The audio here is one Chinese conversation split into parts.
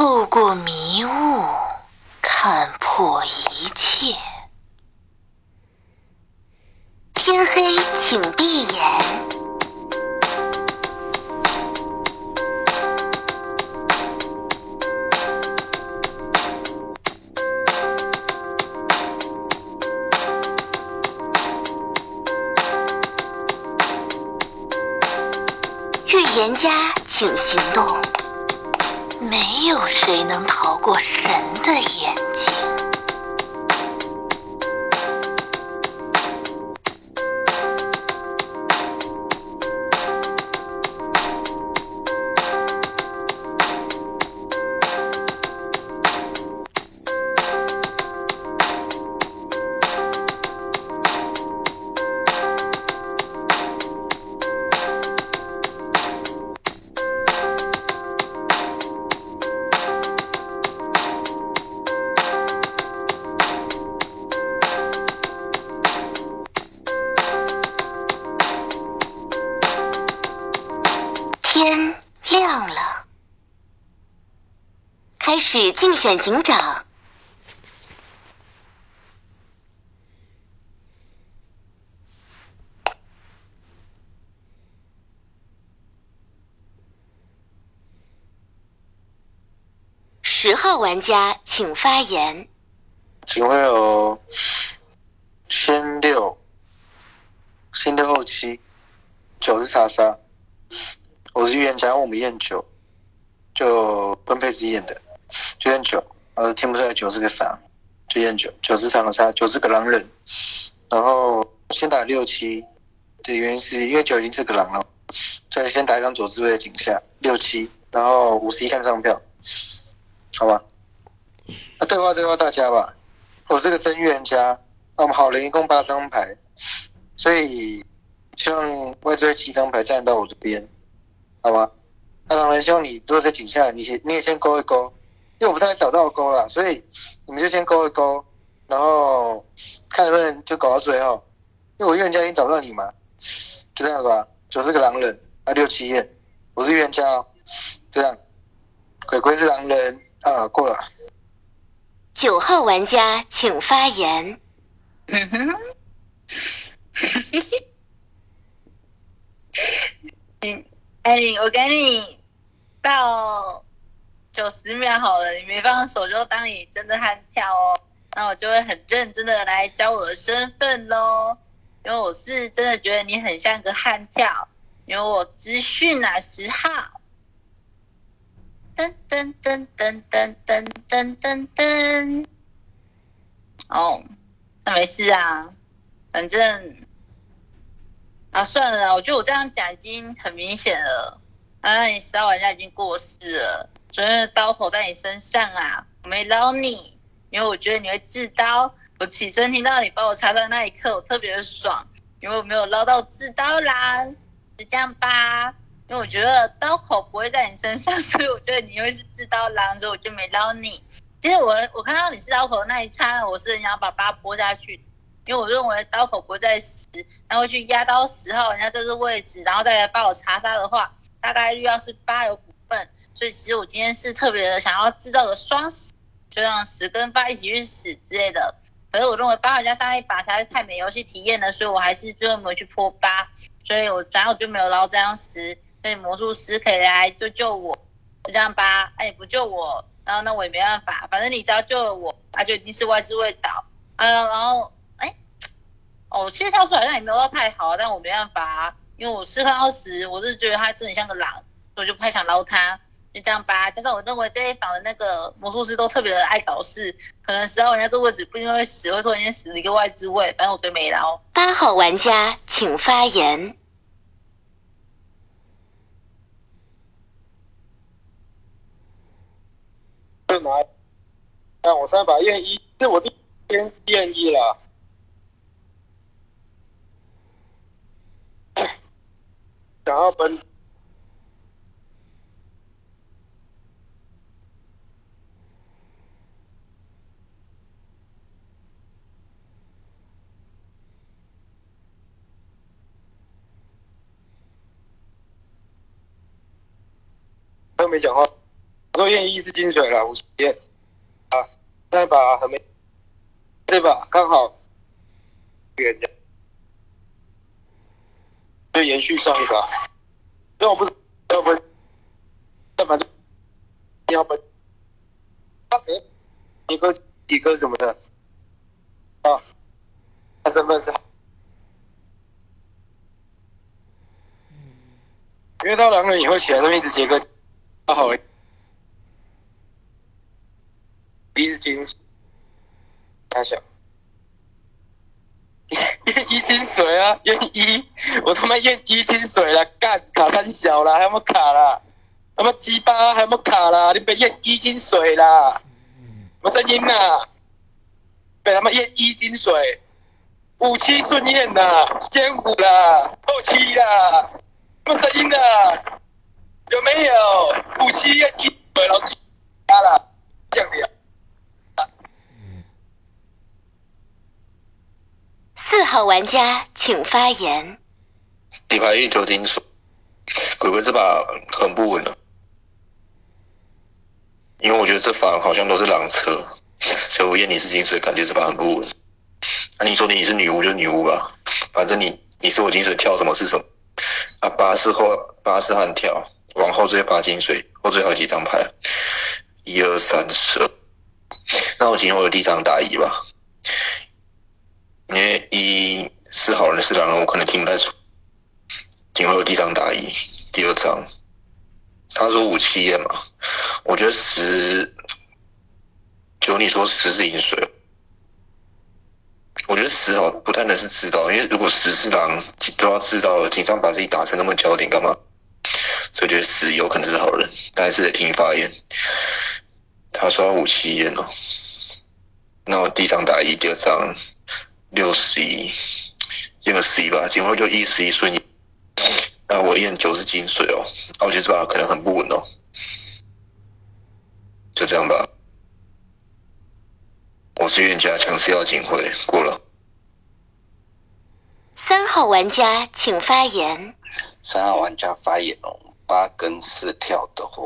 透过迷雾看破一切。天黑，请闭眼。预言家，请行动。谁能逃过神的眼？警长。十号玩家请发言。请问有先六、先六后七，九是查杀。我是预言家，我们验九，就分配之验的，就验九。呃，听不出来九是个啥，就验九。九是长杀，九是个狼人。然后先打六七的原因是因为九已经是个狼了，所以先打一张左智慧的井下六七，然后五十一看上票，好吧？那对话对话大家吧。我是个真预言家，那我们好人一共八张牌，所以希望外追七张牌站到我这边，好吧？那狼人希望你如果在井下，你先你也先勾一勾，因为我不太找到勾了，所以你们就先勾一勾，然后看能不能就搞到最后。因为我预言家已经找不到你嘛，就这样吧。九是个狼人，啊六七验，我是预言家哦，这样。鬼鬼是狼人啊，过了。九号玩家请发言。嗯哼，嗯，哎，我给你到九十秒好了，你没放手就当你真的悍跳哦，那我就会很认真的来教我的身份喽，因为我是真的觉得你很像个悍跳，因为我资讯啊十号，噔噔噔噔噔噔噔噔噔，哦，那没事啊，反正。啊，算了啦，我觉得我这样讲已经很明显了。啊，你十号玩家已经过世了，昨天的刀口在你身上啊，我没捞你，因为我觉得你会自刀。我起身听到你帮我插到那一刻，我特别的爽，因为我没有捞到自刀啦，就这样吧。因为我觉得刀口不会在你身上，所以我觉得你会是自刀狼，所以我就没捞你。其实我我看到你是刀口那一刹那，我是很想把八拨下去。因为我认为刀口不会在十，然后去压刀十号人家这个位置，然后再来帮我查杀的话，大概率要是八有，所以其实我今天是特别的想要制造个双死，就让十跟八一起去死之类的。可是我认为八号加上一把实在是太没游戏体验了，所以我还是最后没有去破八，所以我然后就没有捞这张十，所以魔术师可以来救救我，就这样吧。哎，不救我，然后那我也没办法，反正你只要救了我，那就一定是外置位倒。嗯，然后哎。哦，其实跳出来但也没有到太好，但我没办法，因为我试看二十，我是觉得他真的像个狼，所以我就不太想捞他，就这样吧。加上我认为这一房的那个魔术师都特别的爱搞事，可能十号玩家这位置不一定会死，会突然间死了一个外置位，反正我最没捞。八号玩家请发言。干嘛？那我三把验一，这我第天验一了。想要奔，他没讲话。说验一是金水了，五七验啊，再把还没这把刚好人家就延续上一把，但我不知道要不要反正要不他给一个一个什么的？啊，他身份是。因为到狼人以后起来都一直接个，好一是金，大小，验 一金水啊，验一，我他妈验一金水了，干卡三小了，还有没有卡了？他妈鸡巴还有没有卡了？你别验一金水啦，什么声音呐？被他妈验一金水，五七顺验呐，先五啦，后七啦。什么声音的？有没有？五七验一对，老师加了，这样的。四号玩家请发言。底牌一九金水，鬼鬼这把很不稳了，因为我觉得这房好像都是狼车，所以我验你是金水，感觉这把很不稳。那、你说你是女巫就女巫吧，反正你你是我金水，跳什么是什么。啊，八是后八是悍跳，往后追八金水，后追好几张牌，一二三四。那我今天我有第一张打一吧，因为一是好人是狼，我可能听不太出。今天会有第一张打一，第二张，他说五七验嘛，我觉得十，就你说十是银水。我觉得十好不太能是知道，因为如果十是狼，都要知道了，紧张把自己打成那么焦点干嘛？所以我觉得十有可能是好人，但是得听发言。他说五七验哦，那我第一张打一，第二张六十一，验个十一吧，今后就一十一顺验。那我验九十金水哦，那我觉得这把可能很不稳哦，就这样吧。我是冤家，强势要警徽过了。三号玩家请发言。三号玩家发言哦，八跟四跳的话，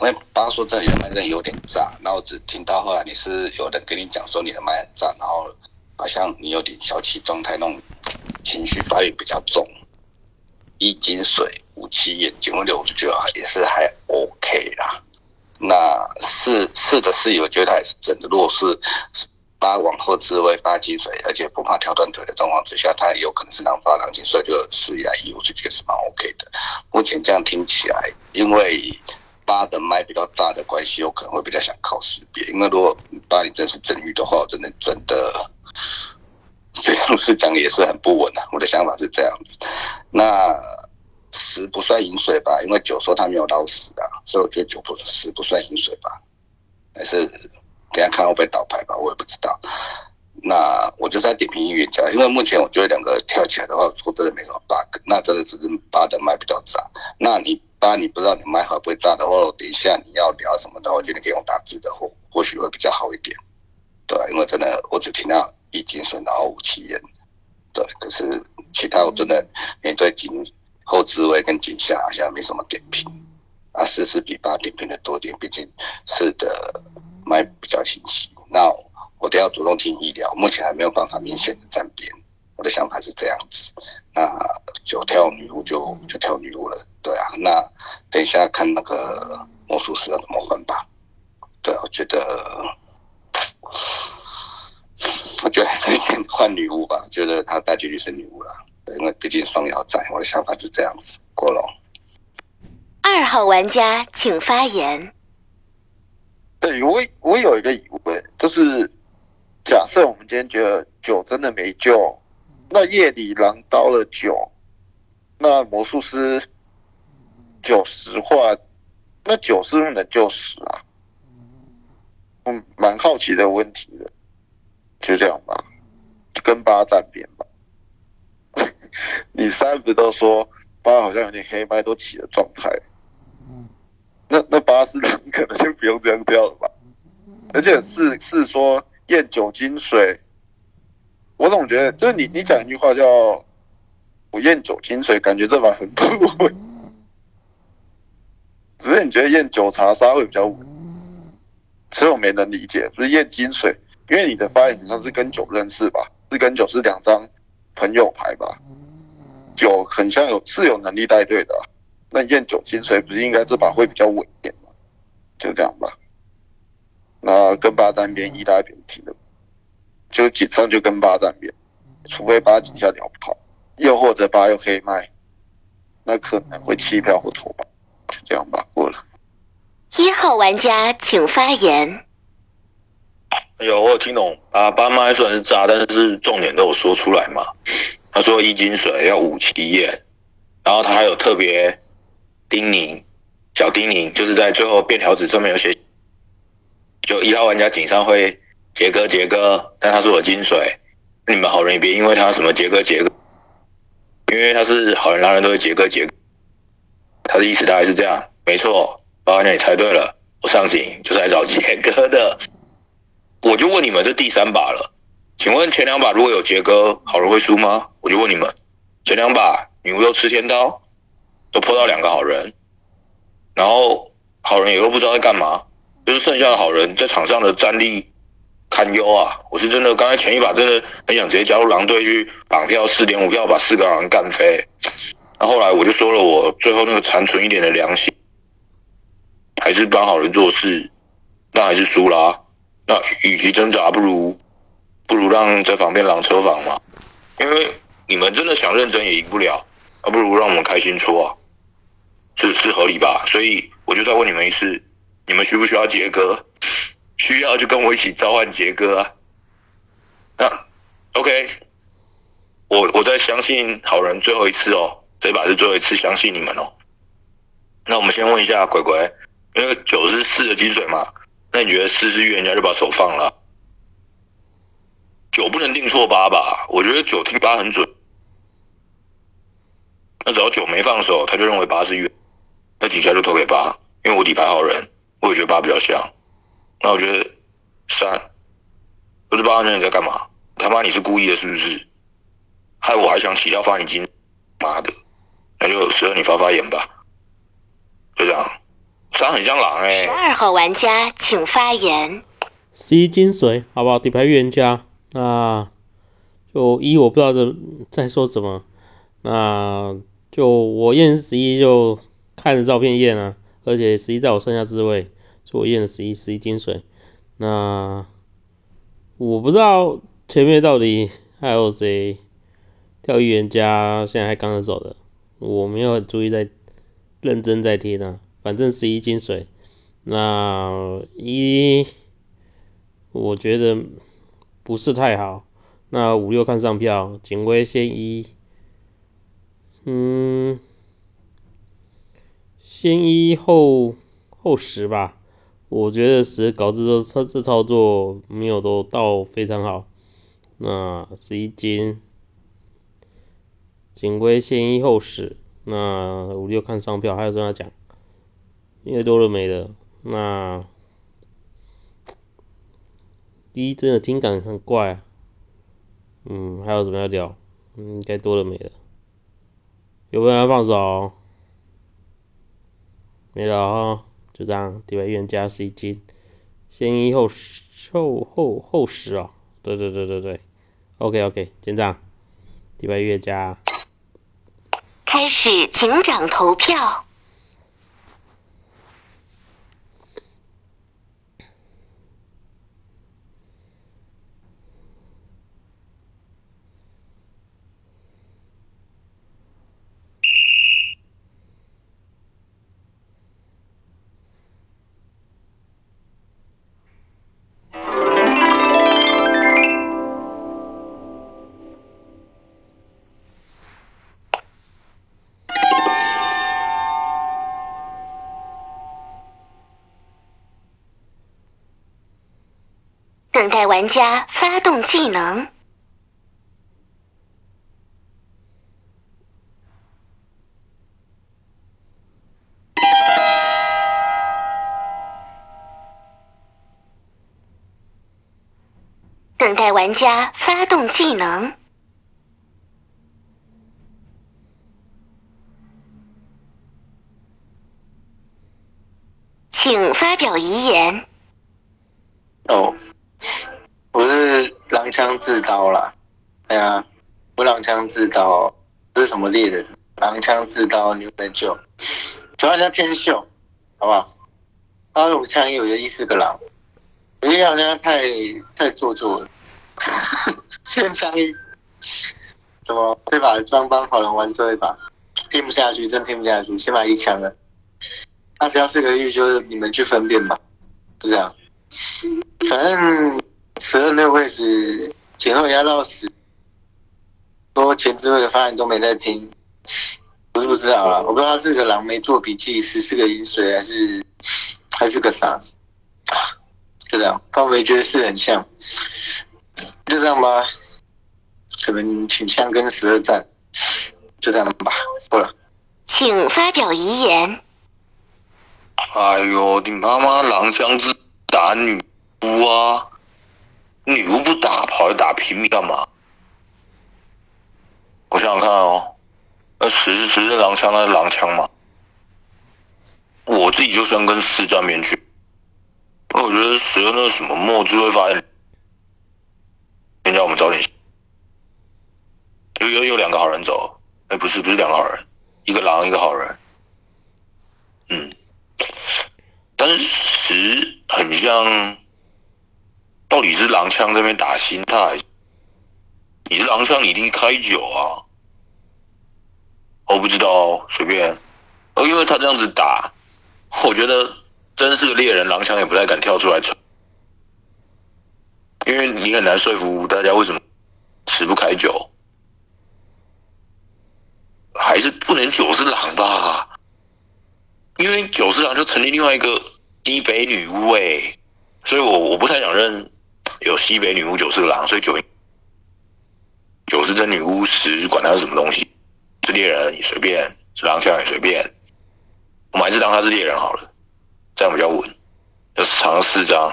因为八说这里的麦真的有点炸，然后只听到后来你是有人跟你讲说你的麦很炸，然后好像你有点小气状态，那种情绪发育比较重。一金水五七眼睛六，我就觉得也是还 OK 啦。那四四的四，我觉得还是真的弱势。八往后自卫八金水，而且不怕跳断腿的状况之下，他有可能是让发狼金，所以就四来一，我就觉得是蛮 OK 的。目前这样听起来，因为八的麦比较炸的关系，有可能会比较想靠识别。因为如果八你真是真玉的话，我真的真的，这样是讲也是很不稳啊。我的想法是这样子。那十不算饮水吧，因为九说他没有捞死啊，所以我觉得九不十不算饮水吧，还是等下看会不会倒牌吧，我也不知道。那我就在点评音乐家，因为目前我觉得两个跳起来的话，说真的没什么 bug，那真的只是八的麦比较炸。那你八你不知道你麦会不会炸的话，我等一下你要聊什么的话，我觉得可以用打字的，或或许会比较好一点。对，因为真的我只听到一金顺，然后五七人，对，可是其他我真的面对金。后置位跟井下好像没什么点评，啊，四是比八点评的多点，毕竟四的麦比较清晰。那我都要主动听医疗，目前还没有办法明显的站边。我的想法是这样子，那就跳女巫就就跳女巫了，对啊。那等一下看那个魔术师要怎么换吧。对，我觉得，我觉得还是换女巫吧，觉得他大几率是女巫了。因为毕竟双摇在，我的想法是这样子。过龙，二号玩家请发言。对我，我有一个疑问，就是假设我们今天觉得酒真的没救，那夜里狼刀了酒，那魔术师九十话，那九是不是能救十啊？嗯，蛮好奇的问题的，就这样吧，跟八站边吧。你三不都说八好像有点黑麦都起了状态，那那八是可能就不用这样跳了吧？而且是是说验酒精水，我总觉得就是你你讲一句话叫我验酒精水，感觉这把很不稳，只是你觉得验酒查杀会比较稳？其实我没能理解，就是验金水，因为你的发言好像是跟酒认识吧？是跟酒是两张朋友牌吧？酒很像有是有能力带队的啊、那验九金水不是应该这把会比较稳一点吗？就这样吧。那跟八单边一大边停的，就紧上就跟八单边，除非八几下鸟跑，又或者八又可以卖，那可能会弃票或投吧，就这样吧，过了。一号玩家请发言。有我有听懂啊，八麦虽然是炸，但是重点都有说出来嘛。他说一金水要五七验，然后他还有特别叮咛，小叮咛，就是在最后便条纸上面有写，就一号玩家井上会杰哥杰哥，但他是我金水，你们好人也别因为他什么杰哥杰哥，因为他是好人，狼人都会杰哥杰哥，他的意思大概是这样，没错，八玩家你猜对了，我上井就是来找杰哥的。我就问你们，这第三把了，请问前两把如果有杰哥，好人会输吗？我就问你们，前两把女巫又吃天刀，都破到两个好人，然后好人也都不知道在干嘛，就是剩下的好人在场上的战力堪忧啊！我是真的，刚才前一把真的很想直接加入狼队去绑票四点五票把四个狼人干飞，那后来我就说了，我最后那个残存一点的良心，还是帮好人做事，那还是输啦、那与其挣扎，不如不如让这旁边狼车房嘛，因为你们真的想认真也赢不了，那不如让我们开心出啊，是是合理吧？所以我就再问你们一次，你们需不需要杰哥？需要就跟我一起召唤杰哥啊。那 OK，我我再相信好人最后一次哦，这把是最后一次相信你们哦。那我们先问一下鬼鬼，因为九是四的金水嘛，那你觉得四是预言家就把手放了？九不能定错八吧？我觉得九听八很准。那只要九没放手，他就认为八是预，那底下就投给八，因为我底牌好人，我也觉得八比较像。那我觉得三，不是八号人你在干嘛？他妈你是故意的，是不是？害我还想起要发你金，妈的，那就十二你发发言吧。就这样，三很像狼哎、十二号玩家请发言。十一金水，好不好？底牌预言家，那就一我不知道这在说什么，那就我验十一就看着照片验啊，而且十一在我剩下自位，所以我验了十一十一金水。那我不知道前面到底还有谁跳预言家，现在还刚着走的，我没有注意在认真在听啊，反正十一金水，那一。我觉得不是太好。那五六看上票，警徽先一，嗯，先一后后十吧。我觉得十搞这操这操作没有都到非常好。那十一金，警徽先一后十，那五六看上票，还有什么要讲？因为多了没了，那。第一真的听感很怪、啊，嗯，还有什么要聊？嗯，应该多了没了。有没有人要放手？没了哈，就这样。底牌预言家是一金，先一后十后后后十哦。对对对对对，OK OK，先这样。底牌预言家，开始警长投票。技能。等待玩家发动技能。请发表遗言。哦，我是狼枪自刀啦。对啊，我狼枪自刀，这是什么猎人？狼枪自刀，你没救。主要叫天秀，好不好？他用枪有的一四个狼，我觉得好像太太做作了。先枪一，怎么这把装帮好人玩这一把，听不下去，真听不下去，先把一枪了。他只要四个玉，就是你们去分辨吧，是这样。反正十二那位置前后压到死，说前置位的发言都没在听，我是不知道了。我不知道他是个狼没做笔记，是是个饮水还是还是个啥，就这样。但我也觉得是很像，就这样吧。可能倾向跟十二战，就这样吧。够了。请发表遗言。哎呦，你妈妈狼枪之打女巫啊！女巫不打，跑来打平民干嘛？我想想看哦，那十是十是狼枪，那是狼枪嘛？我自己就想跟四站边去，因为我觉得使用那个什么墨汁会发现，先叫我们早点。有有有两个好人走，哎，不是不是两个好人，一个狼一个好人，嗯。但是十很像，到底是狼枪这边打心态，你是狼枪，你一定开九啊？我不知道，随便。因为他这样子打，我觉得真是个猎人，狼枪也不太敢跳出来因为你很难说服大家为什么十不开九，还是不能九是狼吧？因为九是狼就成立另外一个西北女巫哎，所以我我不太想认有西北女巫九四郎，所以九九是真女巫，十管他是什么东西，是猎人你随便，是狼枪也随便，我们还是当他是猎人好了，这样比较稳。要藏四张，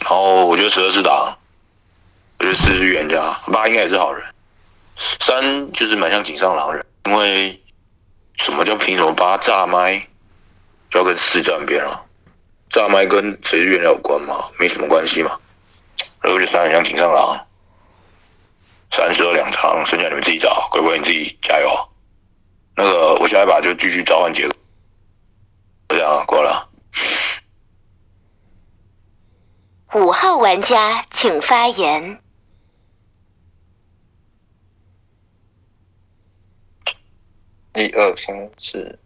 然后我觉得十二是狼，我觉得四是预言家，八应该也是好人，三就是蛮像井上狼人，因为。什么叫凭什么八炸麦？就要跟四站边了？炸麦跟谁是原料有关吗？没什么关系嘛。然后就三很像井上狼，三十二两场，剩下你们自己找，乖乖你自己加油。那个我下一把就继续召唤结果，就这样过了。五号玩家请发言。一二三四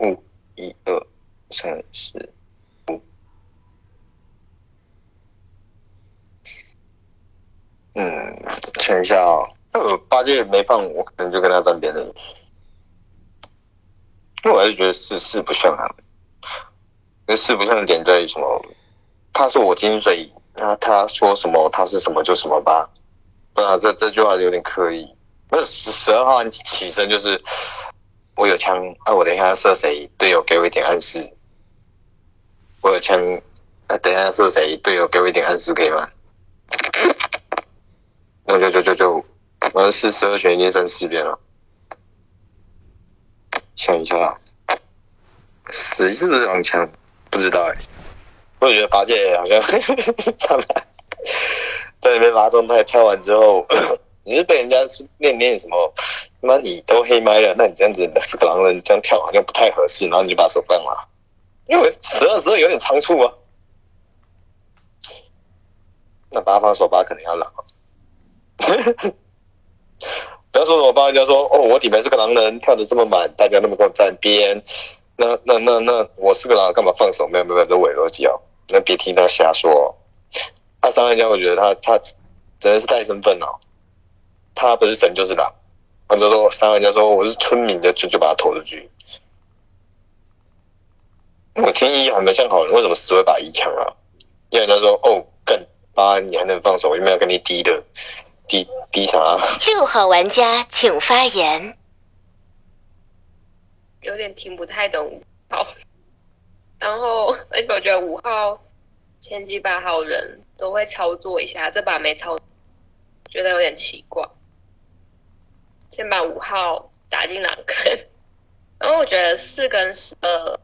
五，一二三四嗯，想一下啊，那八戒没放，我可能就跟他站边了。因为我还是觉得四四不像啊，那四不像的点在于什么？他是我金水，那他说什么，他是什么就什么吧。不然这这句话有点刻意。那十十二号起身就是我有枪，啊，我等一下射谁？队友给我一点暗示。我有枪，啊，等一下射谁？队友给我一点暗示，可以吗？那就就就就，我是十二选已经剩四遍了。想一下，十是不是狼枪？不知道哎。我也觉得八戒好像他们在那边拉状态，跳完之后。你是被人家念念什么？那你都黑麦了，那你这样子是个狼人，这样跳好像不太合适，然后你就把手放了，因为十二十二有点仓促啊。那八方手八肯定要狼。不要说什么帮人家说哦，我底牌是个狼人，跳的这么满，大家那么跟我站边，那那那那我是个狼，干嘛放手？没有没有，这伪逻辑哦，那别听他瞎说。他三人家，我觉得他他真的是带身份哦。他不是神就是狼，他就说三人家说我是村民的，就就把他投出去。我听一还没像好人，为什么死会把一抢啊？一人家说哦，干八你还能放手，我就没有跟你低的低低啥？六号玩家请发言。有点听不太懂，好。然后而且我觉得五号前几把好人都会操作一下，这把没操，觉得有点奇怪。先把五号打进狼坑，然后我觉得四跟十二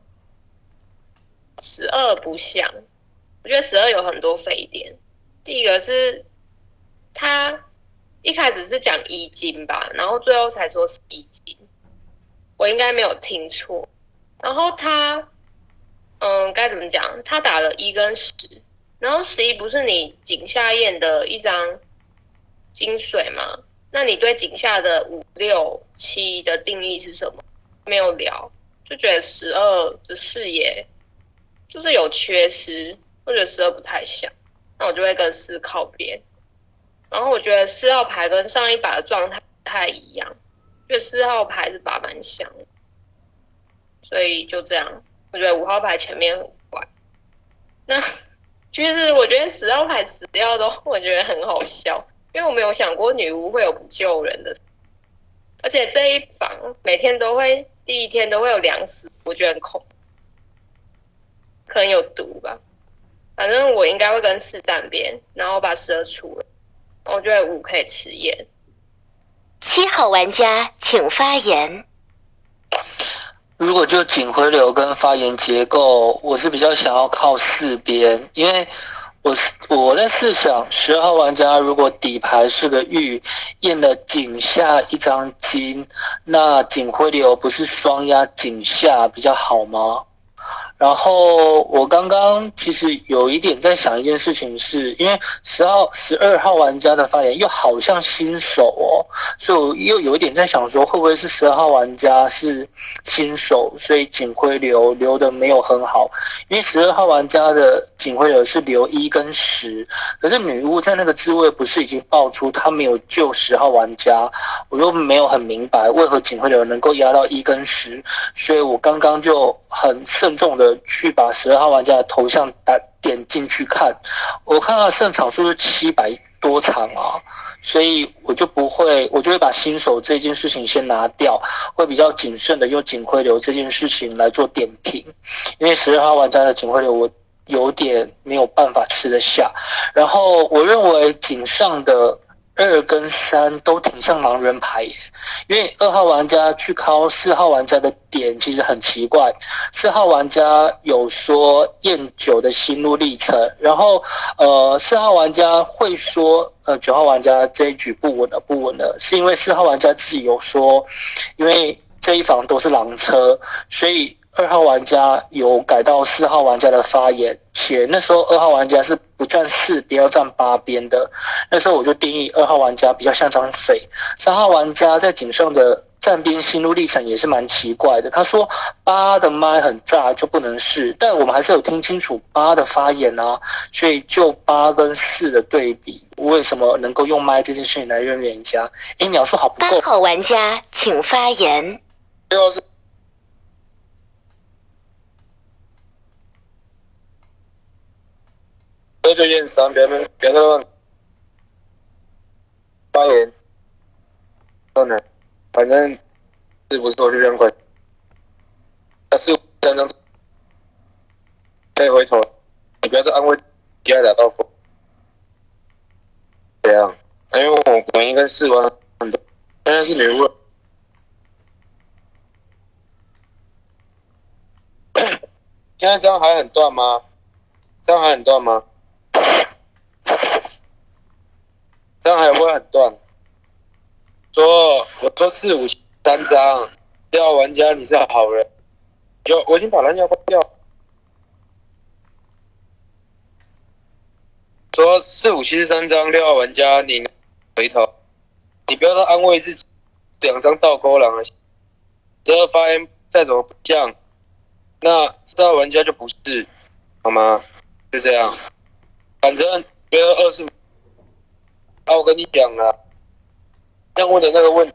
十二不像，我觉得十二有很多非点。第一个是他一开始是讲一金吧，然后最后才说是一金，我应该没有听错。然后他，嗯，该怎么讲？他打了一跟十，然后十一不是你井下验的一张金水吗？那你对井下的五六七的定义是什么？没有聊，就觉得十二的视野就是有缺失，或者十二不太像，那我就会跟四靠边。然后我觉得四号牌跟上一把的状态不太一样，就四号牌是把蛮像，所以就这样，我觉得五号牌前面很怪。那其 实我觉得十号牌死掉的，我觉得很好笑，因为我没有想过女巫会有不救人的，而且这一房每天都会。第一天都会有粮食，我觉得很恐，可能有毒吧。反正我应该会跟四站边，然后把蛇除了。我觉得五可以吃盐。七号玩家请发言。如果就警徽流跟发言结构，我是比较想要靠四边，因为。我我在试想，十二号玩家如果底牌是个玉，验了井下一张金，那警徽流不是双压井下比较好吗？然后我刚刚其实有一点在想一件事情，是因为十号、十二号玩家的发言又好像新手哦，所以我又有一点在想说，会不会是十二号玩家是新手，所以警徽流留的没有很好？因为十二号玩家的警徽流是留一跟十，可是女巫在那个滋味不是已经爆出他没有救十号玩家，我又没有很明白为何警徽流能够压到一跟十，所以我刚刚就很慎重的。去把十二号玩家的头像打点进去看，我看到胜场数是七百多场啊，所以我就不会，我就会把新手这件事情先拿掉，会比较谨慎的用警徽流这件事情来做点评，因为十二号玩家的警徽流我有点没有办法吃得下，然后我认为井上的。二跟三都挺像狼人牌，因为二号玩家去敲四号玩家的点其实很奇怪。四号玩家有说验九的心路历程，然后呃四号玩家会说呃九号玩家这一局不稳了不稳了，是因为四号玩家自己有说，因为这一房都是狼车，所以。二号玩家有改到四号玩家的发言，且那时候二号玩家是不站四，不要站八边的。那时候我就定义二号玩家比较像张匪。三号玩家在井上的站边心路历程也是蛮奇怪的。他说八的麦很炸就不能试，但我们还是有听清楚八的发言啊。所以就八跟四的对比，为什么能够用麦这件事情来认人家？哎，描述好不够。八号玩家请发言。六是。这就验三，别别别乱发言。算了，反正是不是我就认快。但是才能可以回头，你不要再安慰第二打到过。这样，因为我我应该试完很多，现在是女巫。现在这样还很断吗？这样还很断吗？这样还会很断。说，我说四五七三张，六号玩家你是好人，就我已经把蓝牙关掉。说四五七十三张，六号玩家你回头，你不要再安慰自己，两张倒钩狼了。这个发言再怎么不像，那四号玩家就不是，好吗？就这样，反正觉得二是。啊，我跟你讲啊，要问的那个问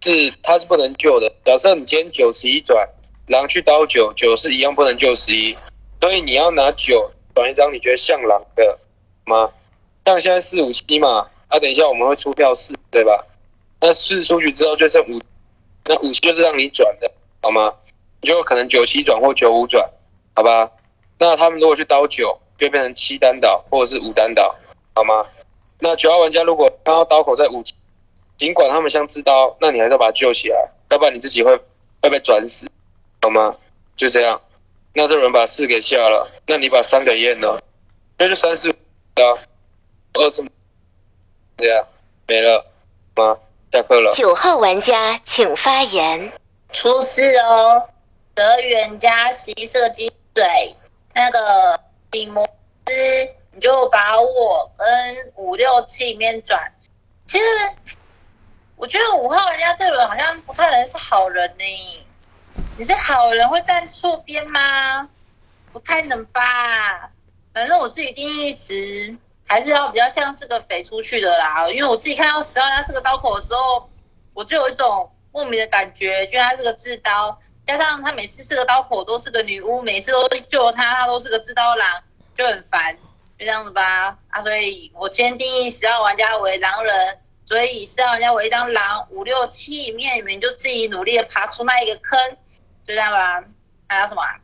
是他是不能救的。假设你今天九十一转，狼去刀九，九是一样不能救十一，所以你要拿九转一张你觉得像狼的吗？像现在四五七嘛，啊，等一下我们会出票四，对吧？那四出去之后就剩五，那五就是让你转的，好吗？你就可能九七转或九五转，好吧？那他们如果去刀九，就变成七单倒或者是五单倒，好吗？那九号玩家如果看到刀口在五，尽管他们像刺刀，那你还是要把他救起来，要不然你自己会会被转死，好吗？就这样。那这人把四给下了，那你把三给验了，那就三四五啊，二什么？这样没了吗？下课了。九号玩家请发言。出事哦，德元加十一色金水，那个顶魔师，你就把我跟五六七里面转。其实我觉得五号玩家这轮好像不太能是好人呢。你是好人会站错边吗？不太能吧。反正我自己定义时还是要比较像是个匪出去的啦，因为我自己看到十号他是个刀口的时候，我就有一种莫名的感觉，觉得他是个自刀，加上他每次是个刀口都是个女巫，每次都救他，他都是个自刀狼，就很烦，这样子吧。啊，所以我先定义十号玩家为狼人，所以十号玩家为一张狼，五六七里面你们就自己努力的爬出那一个坑，就这样吧。还有什么、啊？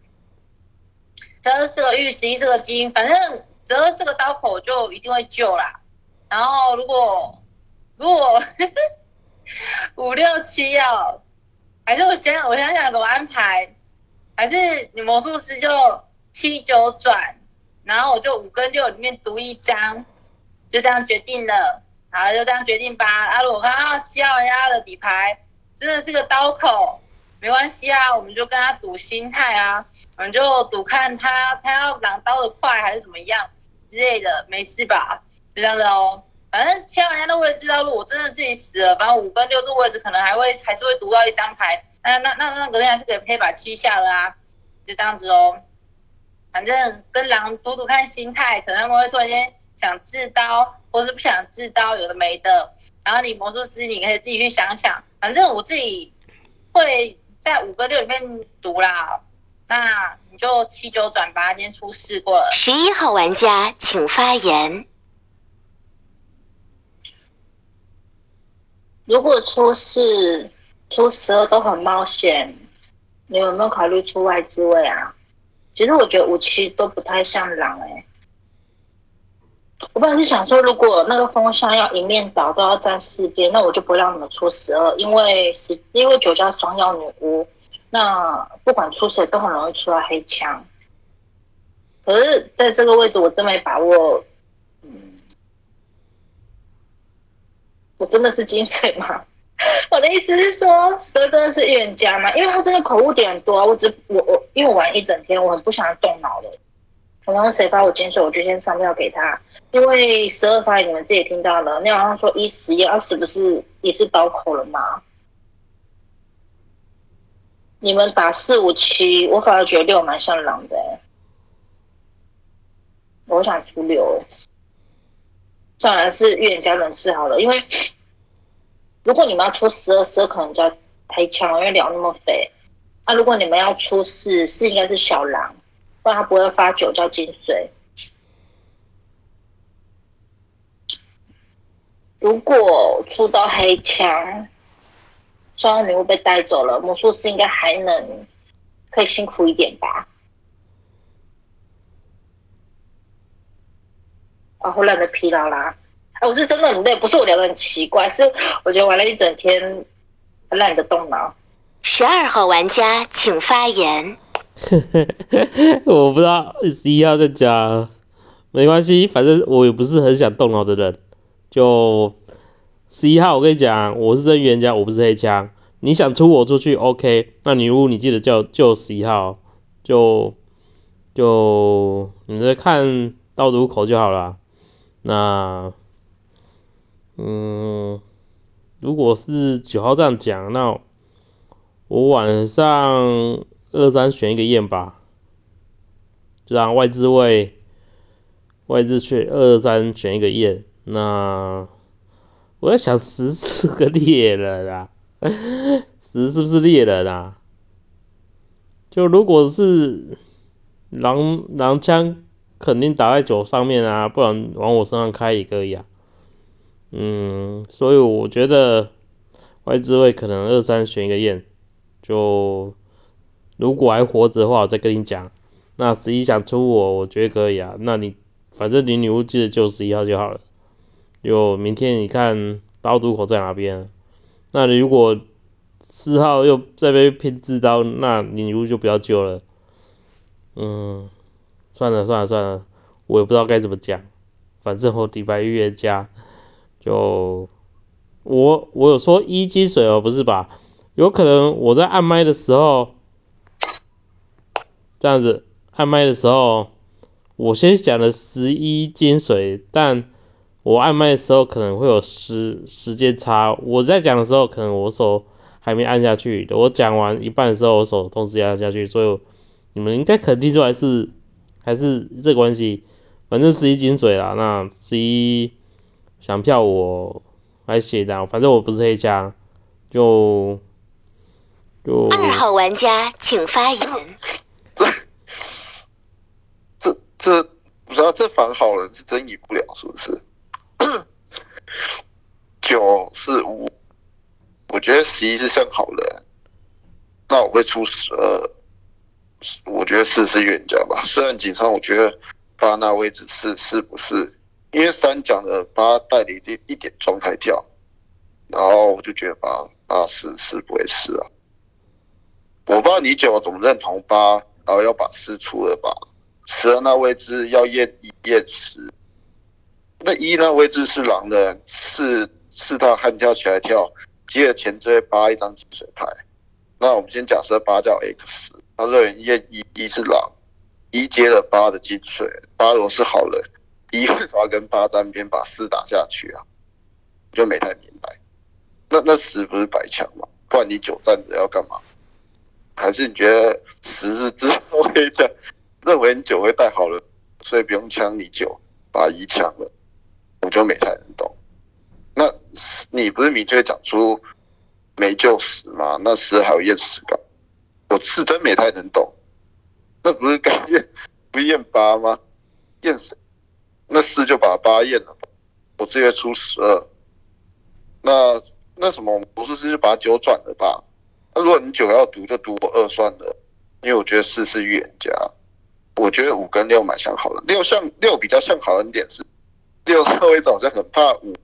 十二是个玉，十一是个金，反正十二是个刀口就一定会救啦。然后如果如果 五六七要，还是我想我想想怎么安排，还是你魔术师就七九转，然后我就五跟六里面读一张，就这样决定了。好，就这样决定吧。啊，如果看到七号人家的底牌真的是个刀口，没关系啊，我们就跟他赌心态啊，我们就赌看他他要狼刀的快还是怎么样之类的，没事吧？就这样子哦。反正七号人家的位置知道，如果真的自己死了，反正五跟六这位置可能还会还是会读到一张牌，那那那那隔天还是可以配把七下了啊，就这样子哦。反正跟狼赌赌看心态，可能他们会突然间想自刀，或是不想自刀，有的没的。然后你魔术师，你可以自己去想想。反正我自己会在五个六里面读啦，那你就七九转八，今天出事过了。十一号玩家请发言。如果出事出十二都很冒险，你有没有考虑出外之位啊？其实我觉得五七都不太像狼哎、我本来是想说，如果那个风向要一面倒都要站四边，那我就不让你们出十二，因为十因为九加双妖女巫，那不管出谁都很容易出到黑枪。可是在这个位置，我真没把握。嗯，我真的是金水吗？我的意思是说，十二真的是预言家吗？因为他真的口误点很多。我只我我因为我玩一整天，我很不想动脑的。然后谁发我金水，我就先上票给他。因为十二发你们自己听到了，那好像说一十一二十不是也是刀口了吗？你们打四五七，我反而觉得六蛮像狼的、我想出六，算了，是预言家人士好了，因为如果你们要出十二，十二可能就要黑枪，因为聊那么肥。那、如果你们要出四，四应该是小狼，不然他不会发九叫金水。如果出到黑枪，双女巫被带走了，魔术师应该还能可以辛苦一点吧？啊，我懒得疲劳啦。啊，我是真的很累，不是我聊的很奇怪，是我觉得玩了一整天，很懒得动脑。十二号玩家请发言。我不知道十一号在讲，没关系，反正我也不是很想动脑的人。就十一号，我跟你讲，我是真预言家，我不是黑枪。你想出我出去，OK？那女巫你记得叫救十一号，就就你在看到入口就好了。那嗯，如果是九号这样讲，那我晚上二三选一个验吧，就让外置位外置去二三选一个验。那我在想十是个猎人啊，十是不是猎人啊？就如果是狼狼枪，肯定打在九上面啊，不然往我身上开也可以啊。嗯，所以我觉得外置位可能二三选一个验，就如果还活着的话，我再跟你讲。那十一想出我，我觉得可以啊。那你反正你女巫记得救十一号就好了。就明天你看刀毒口在哪边？那你如果四号又再被拼自刀，那你女巫就不要救了。嗯，算了算了算了，我也不知道该怎么讲。反正我底牌预言家就我我有说一金水哦，不是吧？有可能我在按麦的时候这样子按麦的时候，我先讲了十一金水，但我按麦的时候可能会有时时间差。我在讲的时候，可能我手还没按下去，我讲完一半的时候，我手同时压下去，所以你们应该肯定出来是还是这关系。反正十一金水啦，那十一想票我来写的，反正我不是黑家，就就二号玩家请发言。这这不知道这反好人是真赢不了，是不是？九是五，我觉得十一是像好人，那我会出十二。我觉得四是冤家吧，虽然紧张，我觉得八那位置是是不是？因为三讲的八带了一点一点状态跳，然后我就觉得八八四四不会是啊。我不知道你九怎么认同八，然后要把四出了吧？十二那位置要验一验十，那一那位置是狼人，是是他悍跳起来跳，接着前缀八一张金水牌。那我们先假设八叫 X，他认为验一一是狼，一接了八的金水，八如果是好人，一为什么要跟八沾边把四打下去啊？就没太明白。那那十不是白枪吗？不然你九站着要干嘛？还是你觉得十是自我可以讲，认为你九会带好人，所以不用抢你九，把一抢了，我就没太能懂。那你不是明确讲出没救十吗？那十还有验十个，我是真没太能懂。那不是该验不验八吗？验谁？那四就把八验了，我直接出十二。那那什么魔术师就把九转了吧？那如果你九要读就读我二算了，因为我觉得四是预言家。我觉得五跟六蛮像好人，六像六比较像好人点是六稍微好像很怕五，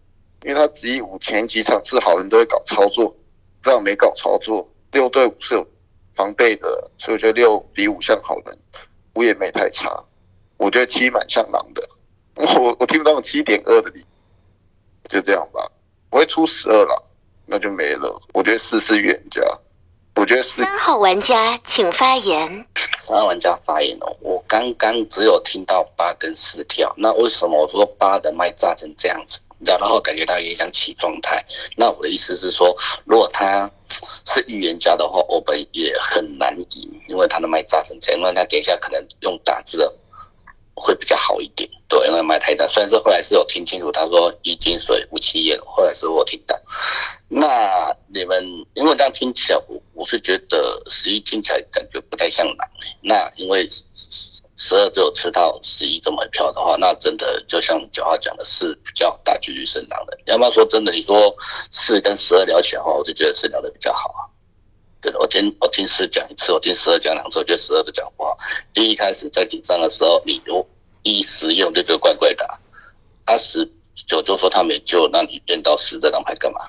因为他只以五前几场是好人都会搞操作，这样没搞操作，六对五是有防备的，所以我觉得六比五像好人，五也没太差。我觉得七蛮像狼的，我我听不到七点二的理，就这样吧，我会出十二了，那就没了。我觉得四是预言家。我觉得是三号玩家请发言。三号玩家发言哦，我刚刚只有听到八跟四跳，那为什么我说八的麦炸成这样子？然后感觉到有点像起状态。那我的意思是说，如果他是预言家的话，我们也很难赢，因为他的麦炸成这样，因为他等一下可能用打字的会比较好一点。对，因为买太大，虽然是后来是有听清楚，他说一金水五七眼，后来是我听到。那你们因为这样听起来，我我是觉得十一听起来感觉不太像狼、那因为十二只有吃到十一这么一票的话，那真的就像九号讲的是比较大几率是狼的。要不要说真的？你说四跟十二聊起来的话，我就觉得是聊的比较好啊。对，我听我听十讲一次，我听十二讲两次，我觉得十二的讲不好。第一开始在紧张的时候，你有一十用就觉得怪怪的、二十九就说他没救，那你变到十这张牌干嘛？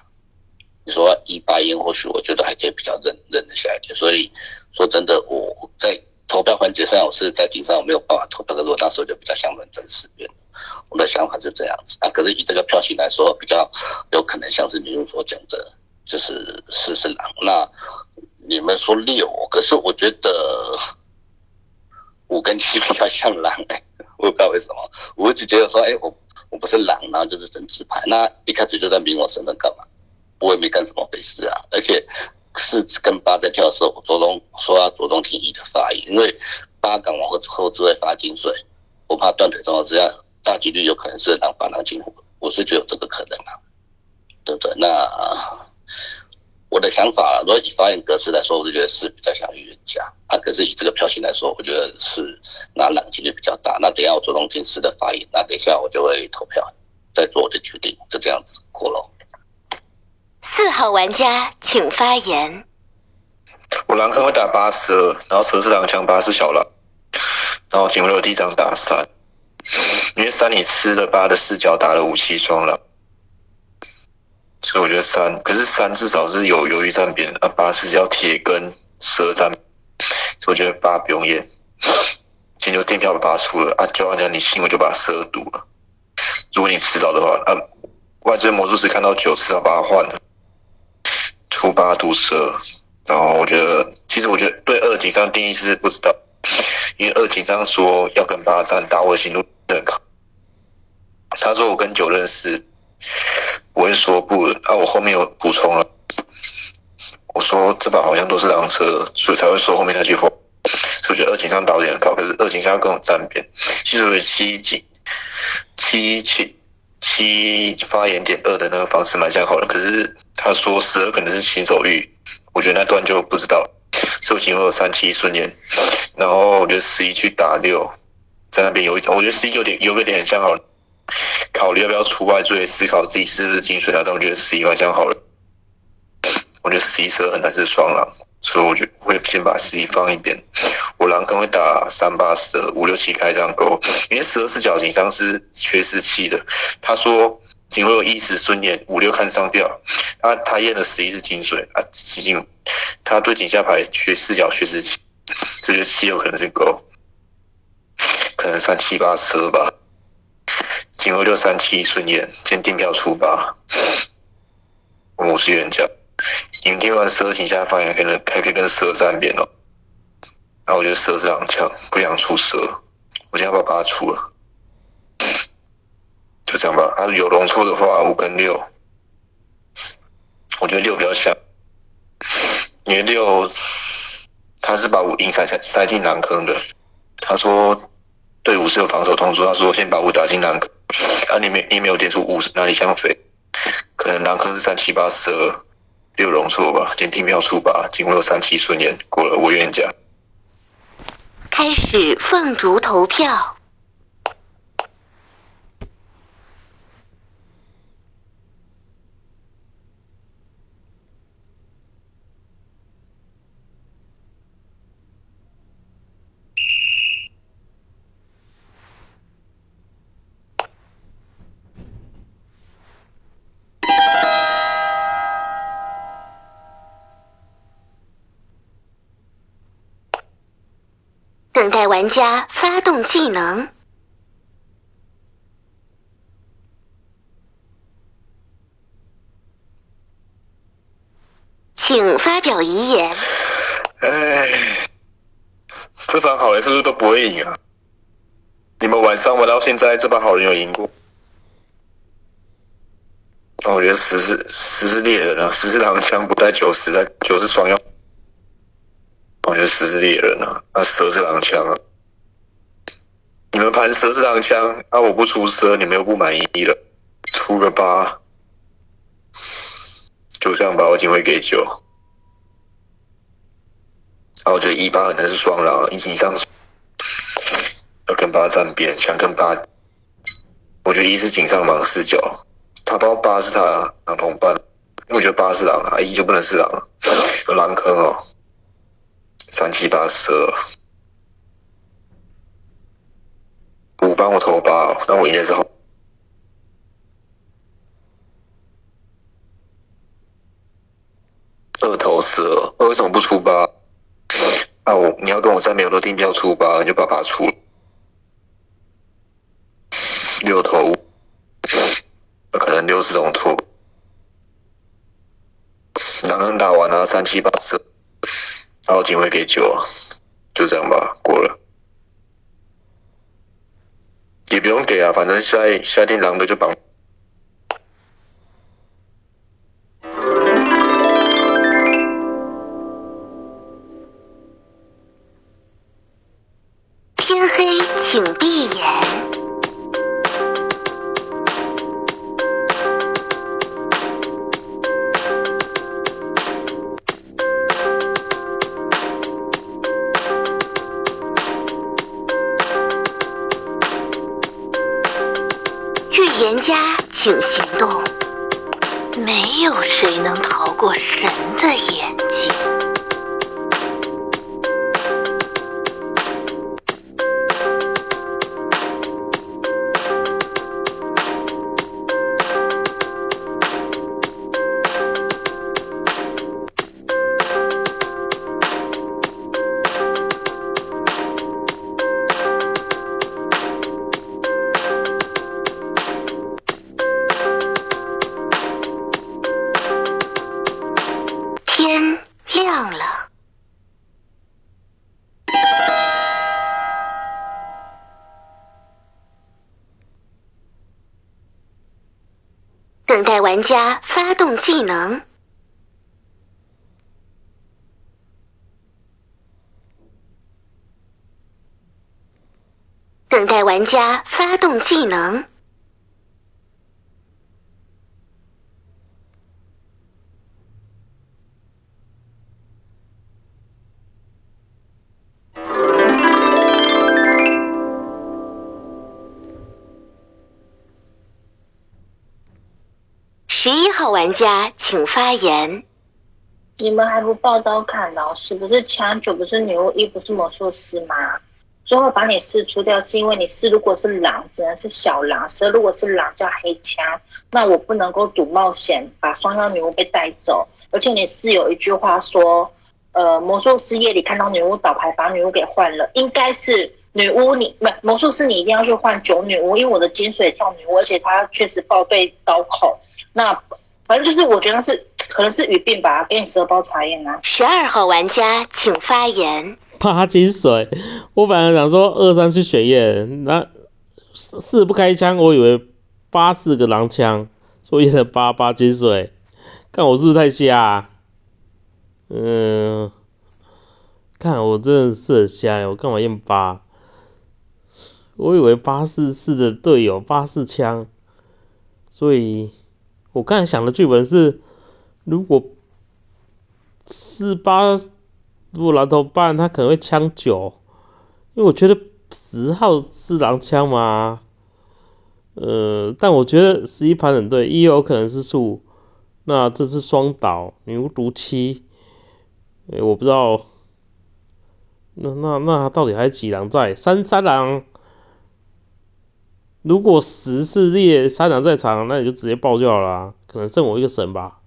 你说一八烟，或许我觉得还可以比较认认得下一点。所以说真的，我在投票环节，虽然我是在紧张，我没有办法投票，可是我那时候就比较像认真思辨。我的想法是这样子啊，可是以这个票型来说，比较有可能像是你们所讲的，就是四是狼。那你们说六，可是我觉得五跟七比较像狼、欸，我也不知道为什么，我一直觉得说，哎、我我不是狼，然后就是整纸牌，那一开始就在明我身份干嘛？我也没干什么坏事啊，而且四跟八在跳的时候，我着重说要着重听一的发言，因为八敢往后后置会发金水，我怕断腿状况之下，大几率有可能是狼把狼进虎，我是觉得有这个可能啊，对不对？那我的想法啦，如果以发言格式来说，我就觉得是比较像预言家啊，可是以这个票型来说，我觉得是拿狼几率比较大。那等一下我着重听四的发言，那等一下我就会投票，再做我的决定，就这样子过了。四号玩家请发言。我狼坑会打八十二，然后蛇是狼枪，八是小狼，然后警卫我第一张打三，因为三你吃了八的视角打了武器双狼，所以我觉得三，可是三至少是有鱿鱼站边，啊八是要铁跟蛇占，所以我觉得八不用验。今天就订票把它出了啊，就好像你新闻就把蛇堵了。如果你迟早的话，啊，外追魔术师看到九，迟早把它换了，出八毒蛇。然后我觉得，其实我觉得对二紧张定义是不知道，因为二紧张说要跟八三打我的心路认可。他说我跟九认识，我会说不啊，我后面有补充了，我说这把好像都是狼车，所以才会说后面那句话。所以我觉得二紧张导演很高，可是二紧张要跟我站边。其实我七紧七七七发言点二的那个方式蛮像好的，可是他说十二可能是新手玉。我觉得那段就不知道，受刑有三七顺延，然后我觉得十一去打六，在那边有一种，我觉得十一有点有个点很像好，考虑要不要出外追，思考自己是不是金水那段，我觉得十一蛮像好了。我觉得十一蛇很难是双狼，所以我觉得会先把十一放一边。我狼可能会打三八十二五六七开这样勾，因为十二是角形上是缺失七的。他说。仅会有一十顺验五六看上吊，他他验了十一是金水啊，七金，他对井下牌缺四角缺十七，这就七有可能是勾，可能三七八十吧，今后就三七顺眼，先订票出八，五十元价，你们听完十二井下发言，可能还可以跟蛇站边哦，然后我觉得十二是两枪，不想出蛇，我今天要把八出了。就这样吧。啊，有容错的话，五跟六，我觉得六比较像，因为六他是把五硬塞塞塞进狼坑的。他说队伍是有防守通知，他说先把五打进南坑。啊，你没你没有点出五哪里像飞？可能南坑是三七八十二，六容错吧？先听秒出吧，经过三七顺眼过了，我愿意讲。开始凤竹投票。等待玩家发动技能，请发表遗言。哎，这把好人是不是都不会赢啊？你们晚上玩到现在，这把好人有赢过？那我觉得十是十是猎人啊，十是狼枪不带九十，在九是双药。我觉得十是猎人啊，啊蛇是狼枪啊。你们盘蛇是狼枪，啊我不出蛇，你们又不满意了，出个八，就这样吧，我警会给九。啊，我觉得一八可能是双狼，一以上要跟八站边，想跟八。我觉得一是井上盲视角，他包八是他狼同伴，因为我觉得八是狼啊，一就不能是狼了，狼坑哦。三七八十二，五帮我投八，那我应该是好。二投十二，二为什么不出八？啊，我你要跟我在没有都订票出八，你就把八出。六投，可能六是种错。两个人打完了，三七八十二。然后警卫给九，就这样吧，过了，也不用给啊，反正下一下天狼队就绑。等待玩家发动技能。十一号玩家请发言。你们还不报刀砍老师？不是枪九，不是女巫一，不是魔术师吗？最后把你四除掉，是因为你四如果是狼，只能是小狼；蛇如果是狼叫黑枪。那我不能够赌冒险把双妖女巫被带走。而且你四有一句话说，呃，魔术师夜里看到女巫倒牌，把女巫给换了，应该是女巫你不魔术师你一定要去换九女巫，因为我的金水跳女巫，而且她确实报对刀口。那反正就是我觉得是可能是语病吧，给你十二包茶叶呢。十二号玩家请发言。八金水，我本来想说二三去选验，那四不开枪，我以为八四个狼枪，所以验了八八金水，看我是不是太瞎？嗯，看我真的是很瞎，我干嘛验八？我以为八四四的队友八四枪，所以。我刚才想的剧本是，如果四八如果狼头办，他可能会枪九，因为我觉得十号是狼枪嘛，呃，但我觉得十一盘很对，一有可能是树，那这是双倒牛毒七，哎，我不知道，那那那到底还几狼在？三三狼。如果十是列三狼在场，那你就直接爆掉了，可能剩我一个神吧。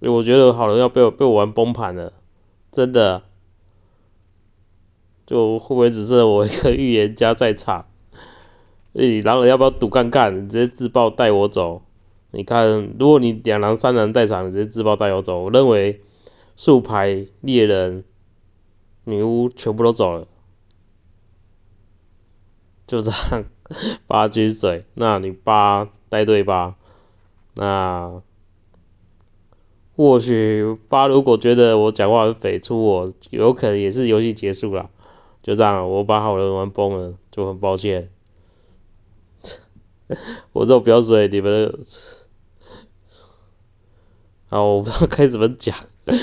唉，我觉得好人要被我被我玩崩盘了，真的。就会不会只剩我一个预言家在场？诶，狼人要不要赌看看？你直接自爆带我走？你看，如果你两狼三狼在场，你直接自爆带我走，我认为。竖牌猎人、女巫全部都走了，就这样 八军水。那你八带队吧。那或许八如果觉得我讲话很匪出，我有可能也是游戏结束了。就这样，我把好人玩崩了，就很抱歉。我这种标水，你们好，我不知道该怎么讲。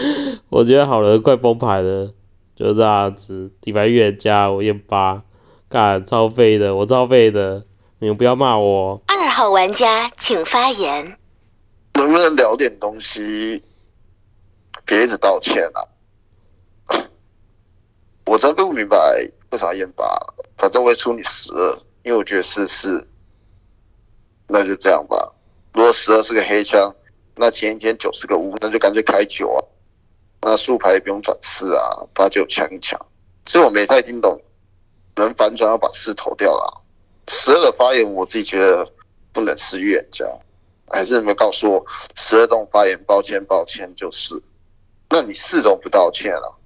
我觉得好人快崩盘了，就这样子，底牌预言家我验八，干超废的，我超废的，你们不要骂我。二号玩家请发言。能不能聊点东西？别一直道歉啊！我真不明白为啥验八，反正我会出你十二，因为我觉得是四，那就这样吧。如果十二是个黑枪，那前一天九是个五，那就干脆开九啊。那竖牌也不用转四啊，八九抢一抢。其实我没太听懂，能反转要把四投掉了。十二的发言我自己觉得不能是预言家，还是你们告诉我十二栋发言，抱歉抱歉就是。那你四都不道歉了，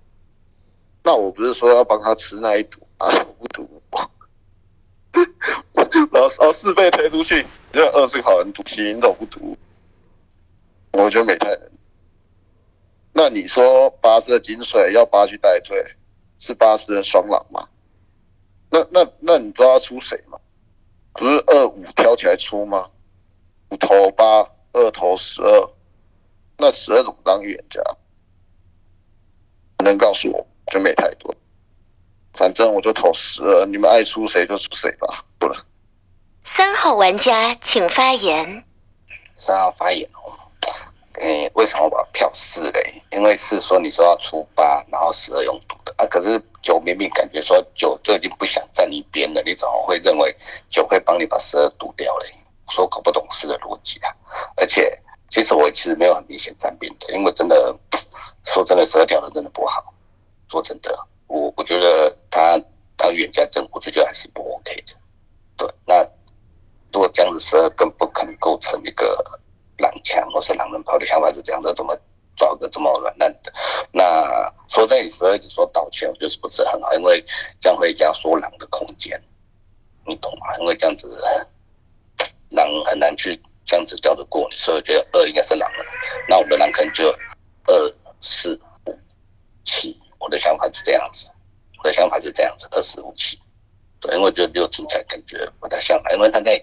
那我不是说要帮他吃那一赌啊？不赌，然后然后四被推出去，只有二是好人赌七，你怎么不赌？我觉得没太。那你说八十的金水要八去带队，是八十的双狼吗？那那那你知道要出谁吗？不是二五挑起来出吗？五投八，二投十二，那十二怎么当预言家？能告诉我就没太多，反正我就投十二，你们爱出谁就出谁吧，不能。三号玩家请发言。三号发言哦。诶，为什么把票四嘞？因为四说你说要出八，然后十二用赌的啊。可是九明明感觉说九就已经不想站一边了，你怎么会认为九会帮你把十二赌掉嘞？说搞不懂事的逻辑啊。而且其实我其实没有很明显站边的，因为真的说真的，十二掉的真的不好。说真的，我我觉得他当冤家政，我就觉得还是不 OK 的。对，那如果这样子十二更不可能构成一个。狼枪或是狼人炮的想法是这样的，怎么找个这么软烂的。那说在你十二只说道歉，我觉得是不是很好？因为这样会压缩狼的空间，你懂吗？因为这样子狼很难去这样子调得过你，所以我觉得二应该是狼了。那我们的狼可能就二四五七，我的想法是这样子，我的想法是这样子，二四五七。对，因为我觉得六听起来感觉不太像，因为他在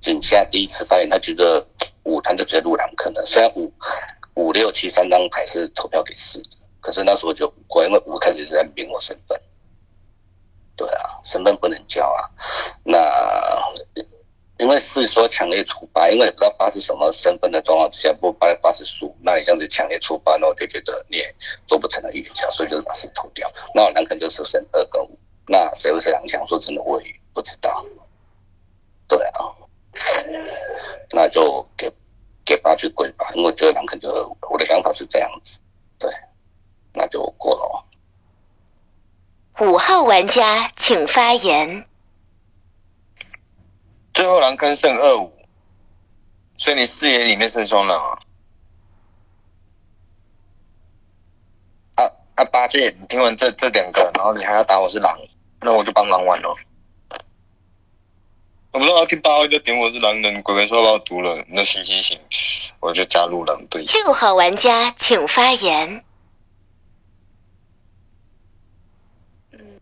井下第一次发言，他觉得五他就直接入狼坑了。虽然五五六七三张牌是投票给四的，可是那时候就五，因为五开始是在明我身份。对啊，身份不能交啊。那因为是说强烈出八，因为也不知道八是什么身份的状况之下，不八八是数，那你这样子强烈出八，那我就觉得你也做不成了预言家，所以就是把四投掉。那我狼肯就是剩二跟五。那谁会是两强？说真的，我也不知道。对啊，那就给给八去跪吧，因为我觉得两肯就我的想法是这样子。对，那就过了。五号玩家请发言。最后狼坑剩二五，所以你视野里面剩双狼啊。啊啊八戒，你听完这这两个，然后你还要打我是狼。那我就帮狼玩了。我不知道听八号就点我是狼人，鬼鬼说把我毒了，那星期行，我就加入狼队。六号玩家请发言。嗯，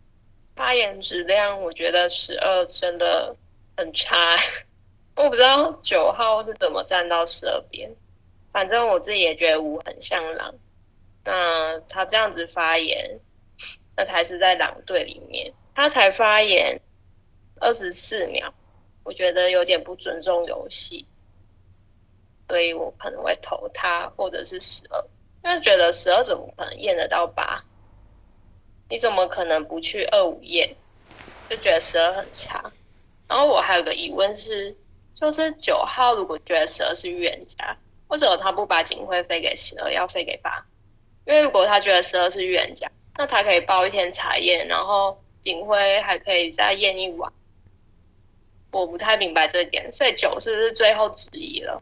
发言质量我觉得十二真的很差，我不知道九号是怎么站到十二边。反正我自己也觉得五很像狼，那他这样子发言，那还是在狼队里面。他才发言二十四秒，我觉得有点不尊重游戏，所以我可能会投他或者是十二，因为觉得十二怎么可能验得到八？你怎么可能不去二五验？就觉得十二很差。然后我还有个疑问是，就是九号如果觉得十二是预言家，为什么他不把警徽飞给十二，要飞给八？因为如果他觉得十二是预言家，那他可以包一天查验，然后。警徽还可以再验一晚，我不太明白这点，所以九是不是最后质疑了？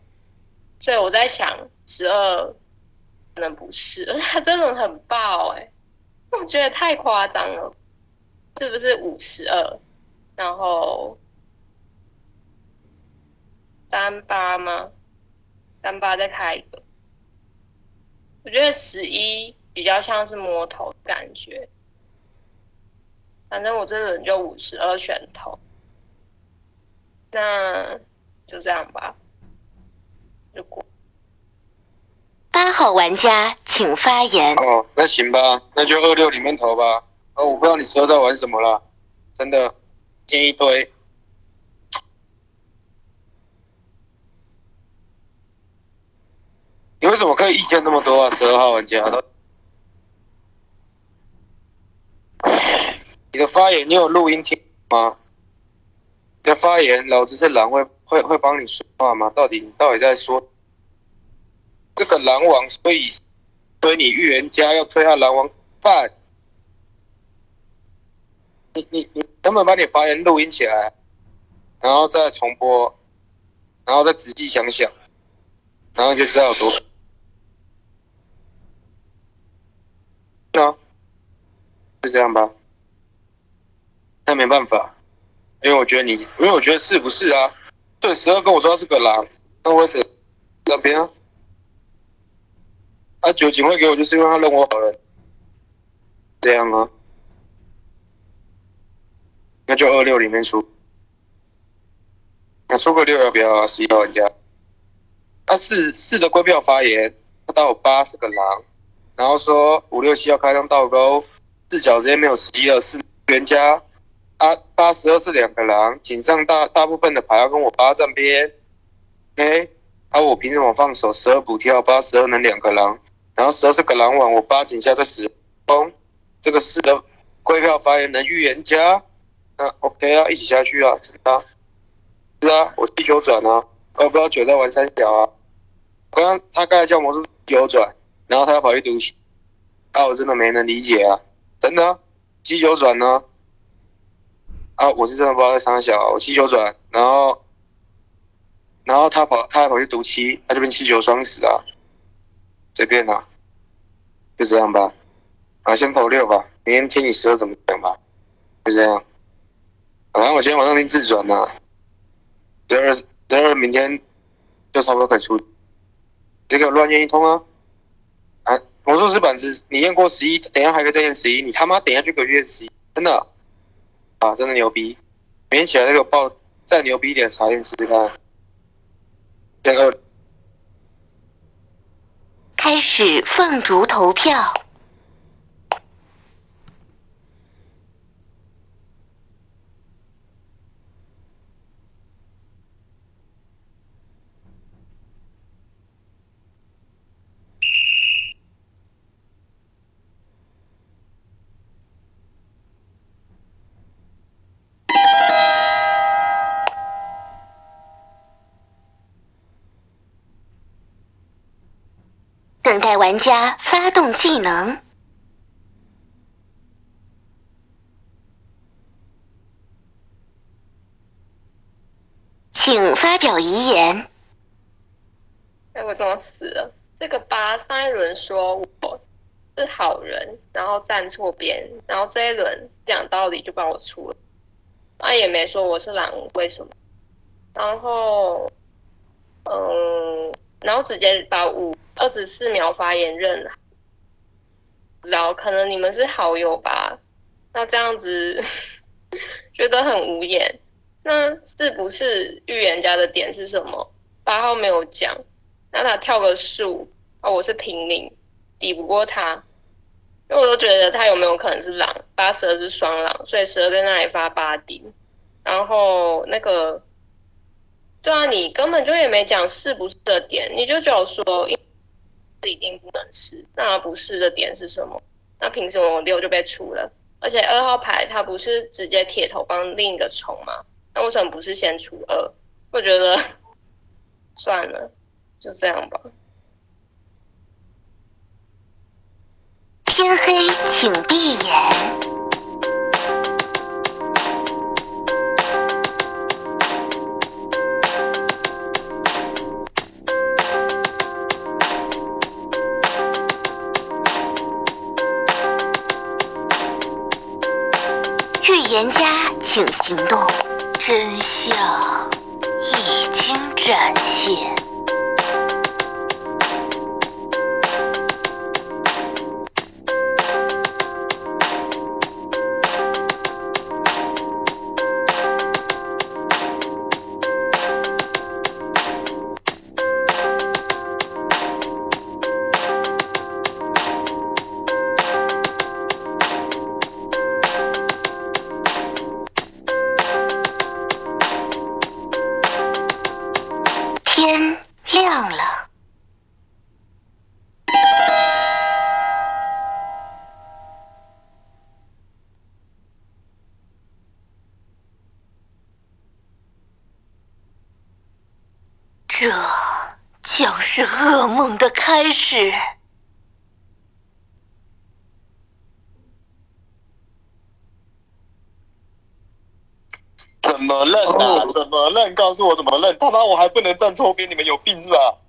所以我在想十二可能不是，他真的很爆哎，我觉得太夸张了，是不是五十二？然后三八吗？三八再开一个，我觉得十一比较像是摸头感觉。反正我这个人就五十二选头，那就这样吧。如果八号玩家请发言。哦，那行吧，那就二六里面投吧。哦，我不知道你十二在玩什么了，真的，建一堆。你为什么可以意见那么多啊？十二号玩家。你的发言，你有录音听吗？你的发言，老子是狼，会会会帮你说话吗？到底你到底在说这个狼王，所以所以你预言家要推下狼王办？你你你，能不能把你发言录音起来，然后再重播，然后再仔细想想，然后就知道有多。那就这样吧。那没办法，因为我觉得你，因为我觉得是不是啊？对，十二跟我说他是个狼，那我怎这边啊？啊，九警会给我，就是因为他认我好人，这样啊？那就二六里面输，那输个六要不要啊？十一号玩家，啊四四的归票发言，他到八是个狼，然后说五六七要开张倒钩，四角之间没有十一二四冤家。啊，八十二是两个狼，井上大大部分的牌要跟我八站边，OK，啊，我凭什么放手十二补跳八十二能两个狼，然后十二是个狼王，我八井下在使攻，这个四的归票发言能预言家，那 OK 啊，一起下去啊，真的，是啊，我地球转啊，我不知道九在玩三角啊，刚刚他刚才叫魔术九转，然后他要跑去读，啊，我真的没能理解啊，真的，七九转呢？啊，我是真的不知道在三小，我七九转，然后，然后他跑，他还跑去读七，他就变七九双死啊，随便啦，就这样吧。啊，先投六吧，明天听你十二怎么讲吧。就这样。反正我今天晚上听自转呐、十二十二明天就差不多可以出。这个乱验一通啊！魔术师板子你验过十一，等下还可以再验十一，你他妈等下就可以验十一，真的啊，真的牛逼！明天起来那个报再牛逼一点，查验试试看。验二开始凤竹投票。等待玩家发动技能。请发表遗言。哎，我怎么死了？这个八上一轮说我是好人，然后站错边，然后这一轮讲道理就把我出了，他也没说我是狼，为什么？然后，嗯，然后直接把五二十四秒发言认了，不知道可能你们是好友吧？那这样子 觉得很无言。那是不是预言家的点是什么？八号没有讲，那他跳个数啊，我是平民，抵不过他，因为我都觉得他有没有可能是狼，八十二是双狼，所以十二在那里发八底，然后那个，对啊，你根本就也没讲是不是的点，你就只有说是一定不能是，那不是的点是什么？那凭什么我六就被出了？而且二号牌他不是直接铁头帮另一个冲吗？那为什么不是先出二？我觉得算了，就这样吧。天黑请闭眼。请行动，真相已经展现。还不能站错边，你们有病是吧？